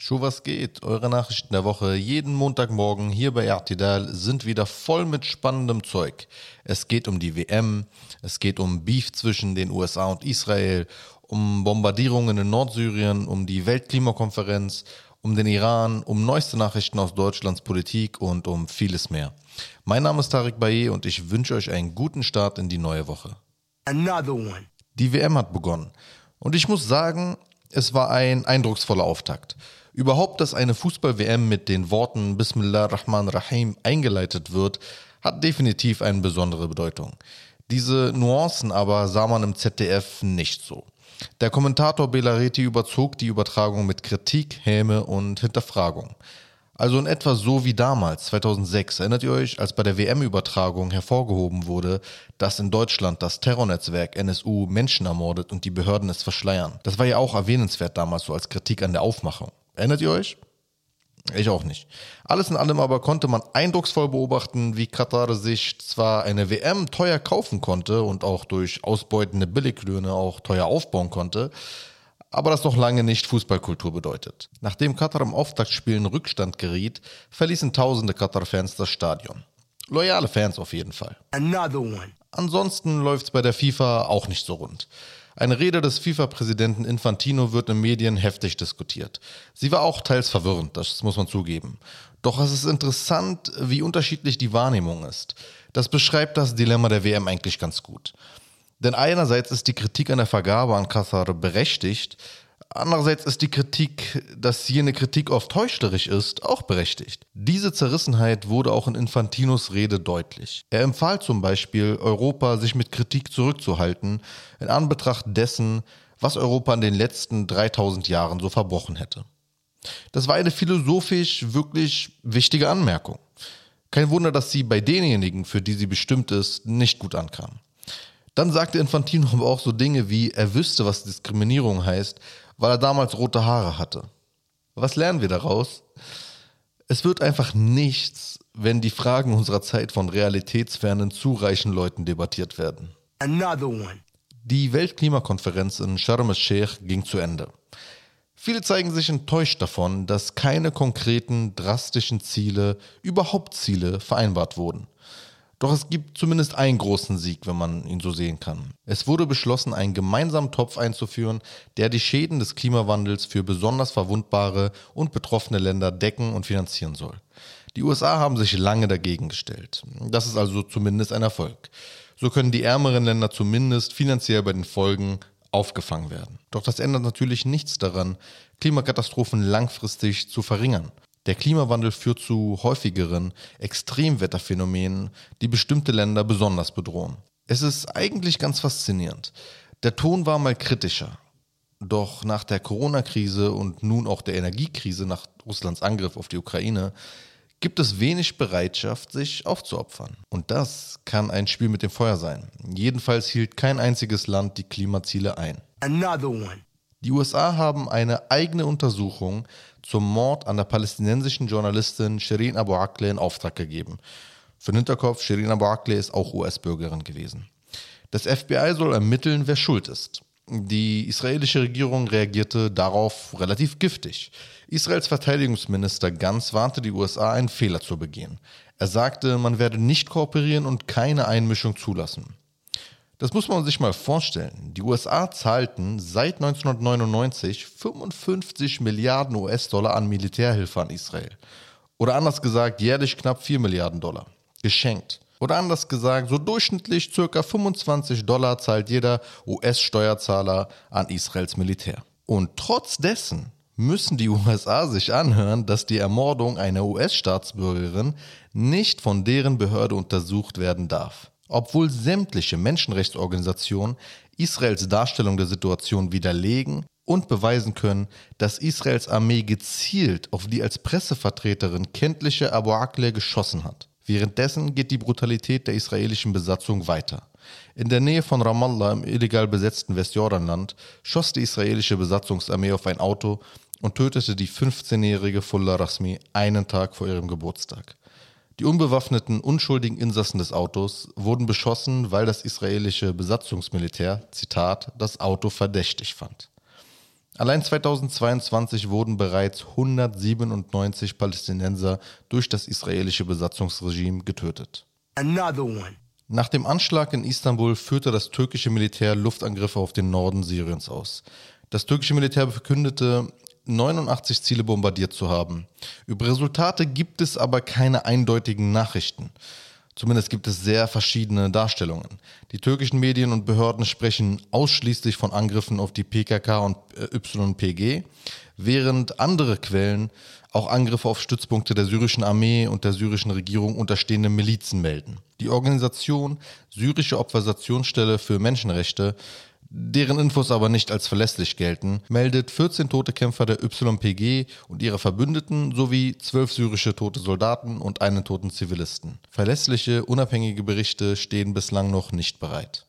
Schuh, was geht? Eure Nachrichten der Woche jeden Montagmorgen hier bei Artidal sind wieder voll mit spannendem Zeug. Es geht um die WM, es geht um Beef zwischen den USA und Israel, um Bombardierungen in Nordsyrien, um die Weltklimakonferenz, um den Iran, um neueste Nachrichten aus Deutschlands Politik und um vieles mehr. Mein Name ist Tarek Baye und ich wünsche euch einen guten Start in die neue Woche. Another one. Die WM hat begonnen. Und ich muss sagen, es war ein eindrucksvoller Auftakt. Überhaupt, dass eine Fußball-WM mit den Worten Bismillah Rahman Rahim eingeleitet wird, hat definitiv eine besondere Bedeutung. Diese Nuancen aber sah man im ZDF nicht so. Der Kommentator Belareti überzog die Übertragung mit Kritik, Häme und Hinterfragung. Also in etwa so wie damals, 2006. Erinnert ihr euch, als bei der WM-Übertragung hervorgehoben wurde, dass in Deutschland das Terrornetzwerk NSU Menschen ermordet und die Behörden es verschleiern? Das war ja auch erwähnenswert damals so als Kritik an der Aufmachung. Erinnert ihr euch? Ich auch nicht. Alles in allem aber konnte man eindrucksvoll beobachten, wie Katar sich zwar eine WM teuer kaufen konnte und auch durch ausbeutende Billiglöhne auch teuer aufbauen konnte, aber das noch lange nicht Fußballkultur bedeutet. Nachdem Katar im Auftaktspiel in Rückstand geriet, verließen tausende Katar-Fans das Stadion. Loyale Fans auf jeden Fall. Ansonsten läuft's bei der FIFA auch nicht so rund. Eine Rede des FIFA-Präsidenten Infantino wird in Medien heftig diskutiert. Sie war auch teils verwirrend, das muss man zugeben. Doch es ist interessant, wie unterschiedlich die Wahrnehmung ist. Das beschreibt das Dilemma der WM eigentlich ganz gut. Denn einerseits ist die Kritik an der Vergabe an Katar berechtigt, andererseits ist die Kritik, dass jene Kritik oft heuchlerisch ist, auch berechtigt. Diese Zerrissenheit wurde auch in Infantinos Rede deutlich. Er empfahl zum Beispiel, Europa sich mit Kritik zurückzuhalten, in Anbetracht dessen, was Europa in den letzten 3000 Jahren so verbrochen hätte. Das war eine philosophisch wirklich wichtige Anmerkung. Kein Wunder, dass sie bei denjenigen, für die sie bestimmt ist, nicht gut ankam. Dann sagte Infantino aber auch so Dinge wie, er wüsste, was Diskriminierung heißt, weil er damals rote Haare hatte. Was lernen wir daraus? Es wird einfach nichts, wenn die Fragen unserer Zeit von realitätsfernen, zu reichen Leuten debattiert werden. Another one. Die Weltklimakonferenz in Sharm el-Sheikh ging zu Ende. Viele zeigen sich enttäuscht davon, dass keine konkreten, drastischen Ziele, überhaupt Ziele, vereinbart wurden. Doch es gibt zumindest einen großen Sieg, wenn man ihn so sehen kann. Es wurde beschlossen, einen gemeinsamen Topf einzuführen, der die Schäden des Klimawandels für besonders verwundbare und betroffene Länder decken und finanzieren soll. Die USA haben sich lange dagegen gestellt. Das ist also zumindest ein Erfolg. So können die ärmeren Länder zumindest finanziell bei den Folgen aufgefangen werden. Doch das ändert natürlich nichts daran, Klimakatastrophen langfristig zu verringern. Der Klimawandel führt zu häufigeren Extremwetterphänomenen, die bestimmte Länder besonders bedrohen. Es ist eigentlich ganz faszinierend. Der Ton war mal kritischer. Doch nach der Corona-Krise und nun auch der Energiekrise nach Russlands Angriff auf die Ukraine gibt es wenig Bereitschaft, sich aufzuopfern. Und das kann ein Spiel mit dem Feuer sein. Jedenfalls hielt kein einziges Land die Klimaziele ein. Another one. Die USA haben eine eigene Untersuchung zum Mord an der palästinensischen Journalistin Shirin Abu Akleh in Auftrag gegeben. Für den Hinterkopf, Shirin Abu Akleh ist auch US-Bürgerin gewesen. Das FBI soll ermitteln, wer schuld ist. Die israelische Regierung reagierte darauf relativ giftig. Israels Verteidigungsminister Ganz warnte die USA, einen Fehler zu begehen. Er sagte, man werde nicht kooperieren und keine Einmischung zulassen. Das muss man sich mal vorstellen. Die USA zahlten seit 1999 55 Milliarden US-Dollar an Militärhilfe an Israel. Oder anders gesagt, jährlich knapp 4 Milliarden Dollar. Geschenkt. Oder anders gesagt, so durchschnittlich ca. 25 Dollar zahlt jeder US-Steuerzahler an Israels Militär. Und trotz dessen müssen die USA sich anhören, dass die Ermordung einer US-Staatsbürgerin nicht von deren Behörde untersucht werden darf. Obwohl sämtliche Menschenrechtsorganisationen Israels Darstellung der Situation widerlegen und beweisen können, dass Israels Armee gezielt auf die als Pressevertreterin kenntliche Abu Akleh geschossen hat. Währenddessen geht die Brutalität der israelischen Besatzung weiter. In der Nähe von Ramallah im illegal besetzten Westjordanland schoss die israelische Besatzungsarmee auf ein Auto und tötete die 15-jährige Fulla Rasmi einen Tag vor ihrem Geburtstag. Die unbewaffneten, unschuldigen Insassen des Autos wurden beschossen, weil das israelische Besatzungsmilitär, Zitat, das Auto verdächtig fand. Allein 2022 wurden bereits 197 Palästinenser durch das israelische Besatzungsregime getötet. Nach dem Anschlag in Istanbul führte das türkische Militär Luftangriffe auf den Norden Syriens aus. Das türkische Militär verkündete, 89 Ziele bombardiert zu haben. Über Resultate gibt es aber keine eindeutigen Nachrichten. Zumindest gibt es sehr verschiedene Darstellungen. Die türkischen Medien und Behörden sprechen ausschließlich von Angriffen auf die PKK und äh, YPG, während andere Quellen auch Angriffe auf Stützpunkte der syrischen Armee und der syrischen Regierung unterstehende Milizen melden. Die Organisation Syrische Observationsstelle für Menschenrechte deren Infos aber nicht als verlässlich gelten, meldet 14 tote Kämpfer der YPG und ihre Verbündeten sowie 12 syrische tote Soldaten und einen toten Zivilisten. Verlässliche, unabhängige Berichte stehen bislang noch nicht bereit.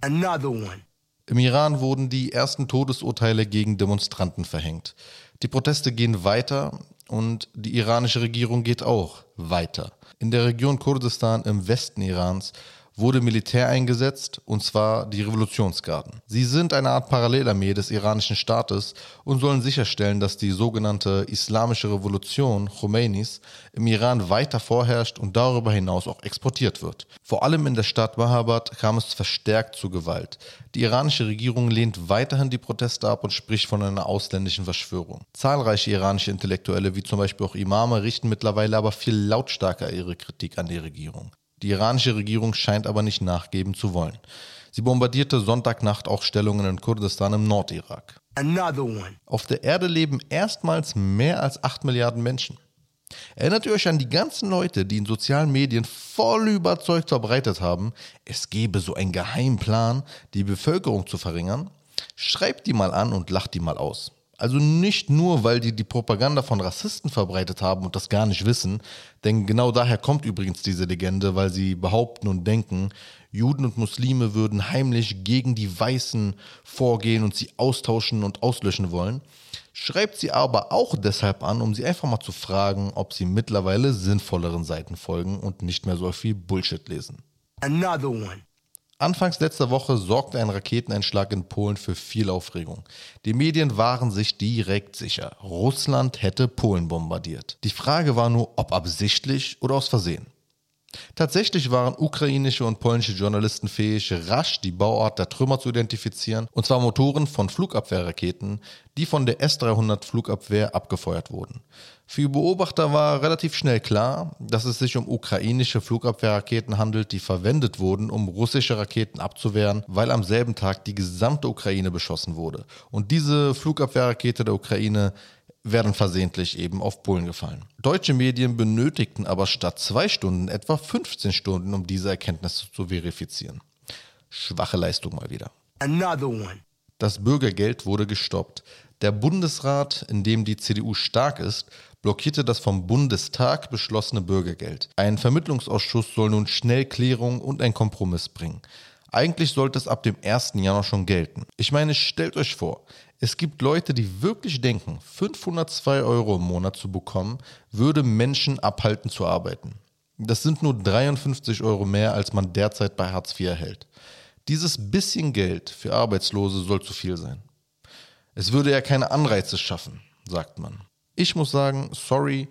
Another one. Im Iran wurden die ersten Todesurteile gegen Demonstranten verhängt. Die Proteste gehen weiter und die iranische Regierung geht auch weiter. In der Region Kurdistan im Westen Irans wurde Militär eingesetzt, und zwar die Revolutionsgarden. Sie sind eine Art Parallelarmee des iranischen Staates und sollen sicherstellen, dass die sogenannte Islamische Revolution Khomeinis im Iran weiter vorherrscht und darüber hinaus auch exportiert wird. Vor allem in der Stadt Mahabad kam es verstärkt zu Gewalt. Die iranische Regierung lehnt weiterhin die Proteste ab und spricht von einer ausländischen Verschwörung. Zahlreiche iranische Intellektuelle, wie zum Beispiel auch Imame, richten mittlerweile aber viel lautstarker ihre Kritik an die Regierung. Die iranische Regierung scheint aber nicht nachgeben zu wollen. Sie bombardierte Sonntagnacht auch Stellungen in Kurdistan im Nordirak. Another one. Auf der Erde leben erstmals mehr als 8 Milliarden Menschen. Erinnert ihr euch an die ganzen Leute, die in sozialen Medien voll überzeugt verbreitet haben, es gebe so einen Geheimplan, die Bevölkerung zu verringern? Schreibt die mal an und lacht die mal aus. Also nicht nur, weil die die Propaganda von Rassisten verbreitet haben und das gar nicht wissen, denn genau daher kommt übrigens diese Legende, weil sie behaupten und denken, Juden und Muslime würden heimlich gegen die Weißen vorgehen und sie austauschen und auslöschen wollen. Schreibt sie aber auch deshalb an, um sie einfach mal zu fragen, ob sie mittlerweile sinnvolleren Seiten folgen und nicht mehr so viel Bullshit lesen. Another one. Anfangs letzter Woche sorgte ein Raketeneinschlag in Polen für viel Aufregung. Die Medien waren sich direkt sicher, Russland hätte Polen bombardiert. Die Frage war nur, ob absichtlich oder aus Versehen. Tatsächlich waren ukrainische und polnische Journalisten fähig, rasch die Bauart der Trümmer zu identifizieren, und zwar Motoren von Flugabwehrraketen, die von der S-300 Flugabwehr abgefeuert wurden. Für Beobachter war relativ schnell klar, dass es sich um ukrainische Flugabwehrraketen handelt, die verwendet wurden, um russische Raketen abzuwehren, weil am selben Tag die gesamte Ukraine beschossen wurde. Und diese Flugabwehrrakete der Ukraine wären versehentlich eben auf Polen gefallen. Deutsche Medien benötigten aber statt zwei Stunden etwa 15 Stunden, um diese Erkenntnisse zu verifizieren. Schwache Leistung mal wieder. Another one. Das Bürgergeld wurde gestoppt. Der Bundesrat, in dem die CDU stark ist, blockierte das vom Bundestag beschlossene Bürgergeld. Ein Vermittlungsausschuss soll nun schnell Klärung und einen Kompromiss bringen. Eigentlich sollte es ab dem 1. Januar schon gelten. Ich meine, stellt euch vor, es gibt Leute, die wirklich denken, 502 Euro im Monat zu bekommen, würde Menschen abhalten zu arbeiten. Das sind nur 53 Euro mehr, als man derzeit bei Hartz IV erhält. Dieses bisschen Geld für Arbeitslose soll zu viel sein. Es würde ja keine Anreize schaffen, sagt man. Ich muss sagen, sorry,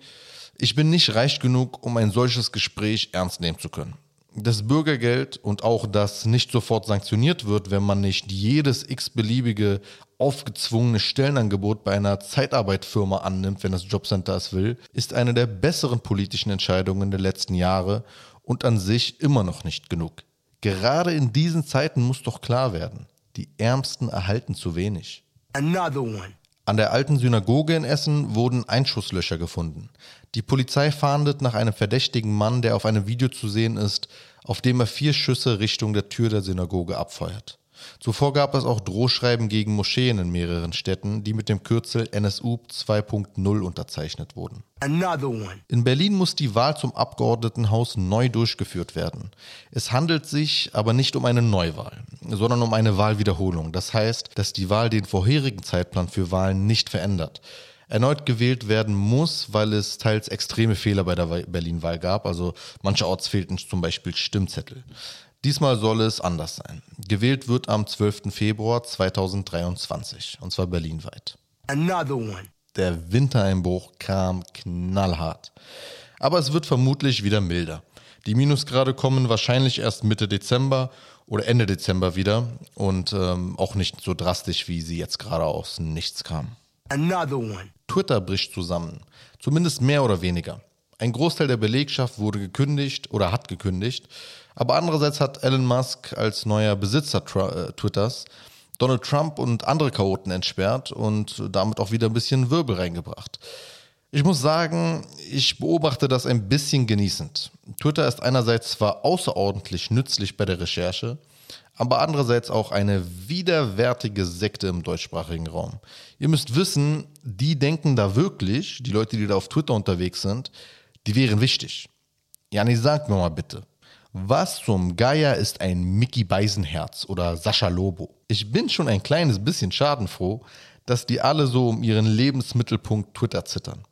ich bin nicht reich genug, um ein solches Gespräch ernst nehmen zu können das Bürgergeld und auch das nicht sofort sanktioniert wird, wenn man nicht jedes x-beliebige aufgezwungene Stellenangebot bei einer Zeitarbeitfirma annimmt, wenn das Jobcenter es will, ist eine der besseren politischen Entscheidungen der letzten Jahre und an sich immer noch nicht genug. Gerade in diesen Zeiten muss doch klar werden, die Ärmsten erhalten zu wenig. Another one. An der alten Synagoge in Essen wurden Einschusslöcher gefunden. Die Polizei fahndet nach einem verdächtigen Mann, der auf einem Video zu sehen ist, auf dem er vier Schüsse Richtung der Tür der Synagoge abfeuert. Zuvor gab es auch Drohschreiben gegen Moscheen in mehreren Städten, die mit dem Kürzel NSU 2.0 unterzeichnet wurden. In Berlin muss die Wahl zum Abgeordnetenhaus neu durchgeführt werden. Es handelt sich aber nicht um eine Neuwahl, sondern um eine Wahlwiederholung. Das heißt, dass die Wahl den vorherigen Zeitplan für Wahlen nicht verändert erneut gewählt werden muss, weil es teils extreme Fehler bei der Berlin-Wahl gab. Also mancherorts fehlten zum Beispiel Stimmzettel. Diesmal soll es anders sein. Gewählt wird am 12. Februar 2023 und zwar berlinweit. Another one. Der Wintereinbruch kam knallhart. Aber es wird vermutlich wieder milder. Die Minusgrade kommen wahrscheinlich erst Mitte Dezember oder Ende Dezember wieder und ähm, auch nicht so drastisch, wie sie jetzt gerade aus Nichts kamen. Another one. Twitter bricht zusammen. Zumindest mehr oder weniger. Ein Großteil der Belegschaft wurde gekündigt oder hat gekündigt. Aber andererseits hat Elon Musk als neuer Besitzer äh, Twitters Donald Trump und andere Chaoten entsperrt und damit auch wieder ein bisschen Wirbel reingebracht. Ich muss sagen, ich beobachte das ein bisschen genießend. Twitter ist einerseits zwar außerordentlich nützlich bei der Recherche, aber andererseits auch eine widerwärtige Sekte im deutschsprachigen Raum. Ihr müsst wissen, die denken da wirklich, die Leute, die da auf Twitter unterwegs sind, die wären wichtig. Jani, sag mir mal bitte, was zum Geier ist ein Mickey Beisenherz oder Sascha Lobo? Ich bin schon ein kleines bisschen schadenfroh, dass die alle so um ihren Lebensmittelpunkt Twitter zittern.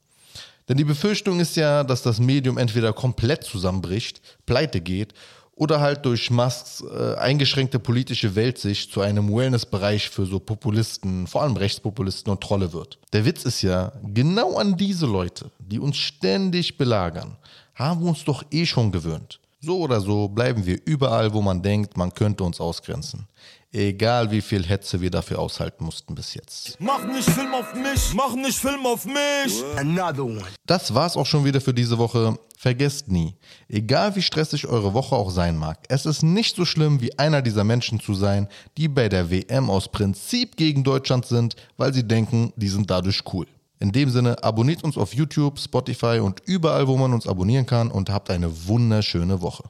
Denn die Befürchtung ist ja, dass das Medium entweder komplett zusammenbricht, pleite geht oder halt durch Musks äh, eingeschränkte politische Weltsicht zu einem Wellnessbereich für so Populisten, vor allem Rechtspopulisten und Trolle wird. Der Witz ist ja, genau an diese Leute, die uns ständig belagern, haben wir uns doch eh schon gewöhnt. So oder so bleiben wir überall, wo man denkt, man könnte uns ausgrenzen. Egal wie viel Hetze wir dafür aushalten mussten bis jetzt. Mach nicht Film auf mich, mach nicht Film auf mich. Another one. Das war's auch schon wieder für diese Woche. Vergesst nie, egal wie stressig eure Woche auch sein mag, es ist nicht so schlimm, wie einer dieser Menschen zu sein, die bei der WM aus Prinzip gegen Deutschland sind, weil sie denken, die sind dadurch cool. In dem Sinne, abonniert uns auf YouTube, Spotify und überall, wo man uns abonnieren kann und habt eine wunderschöne Woche.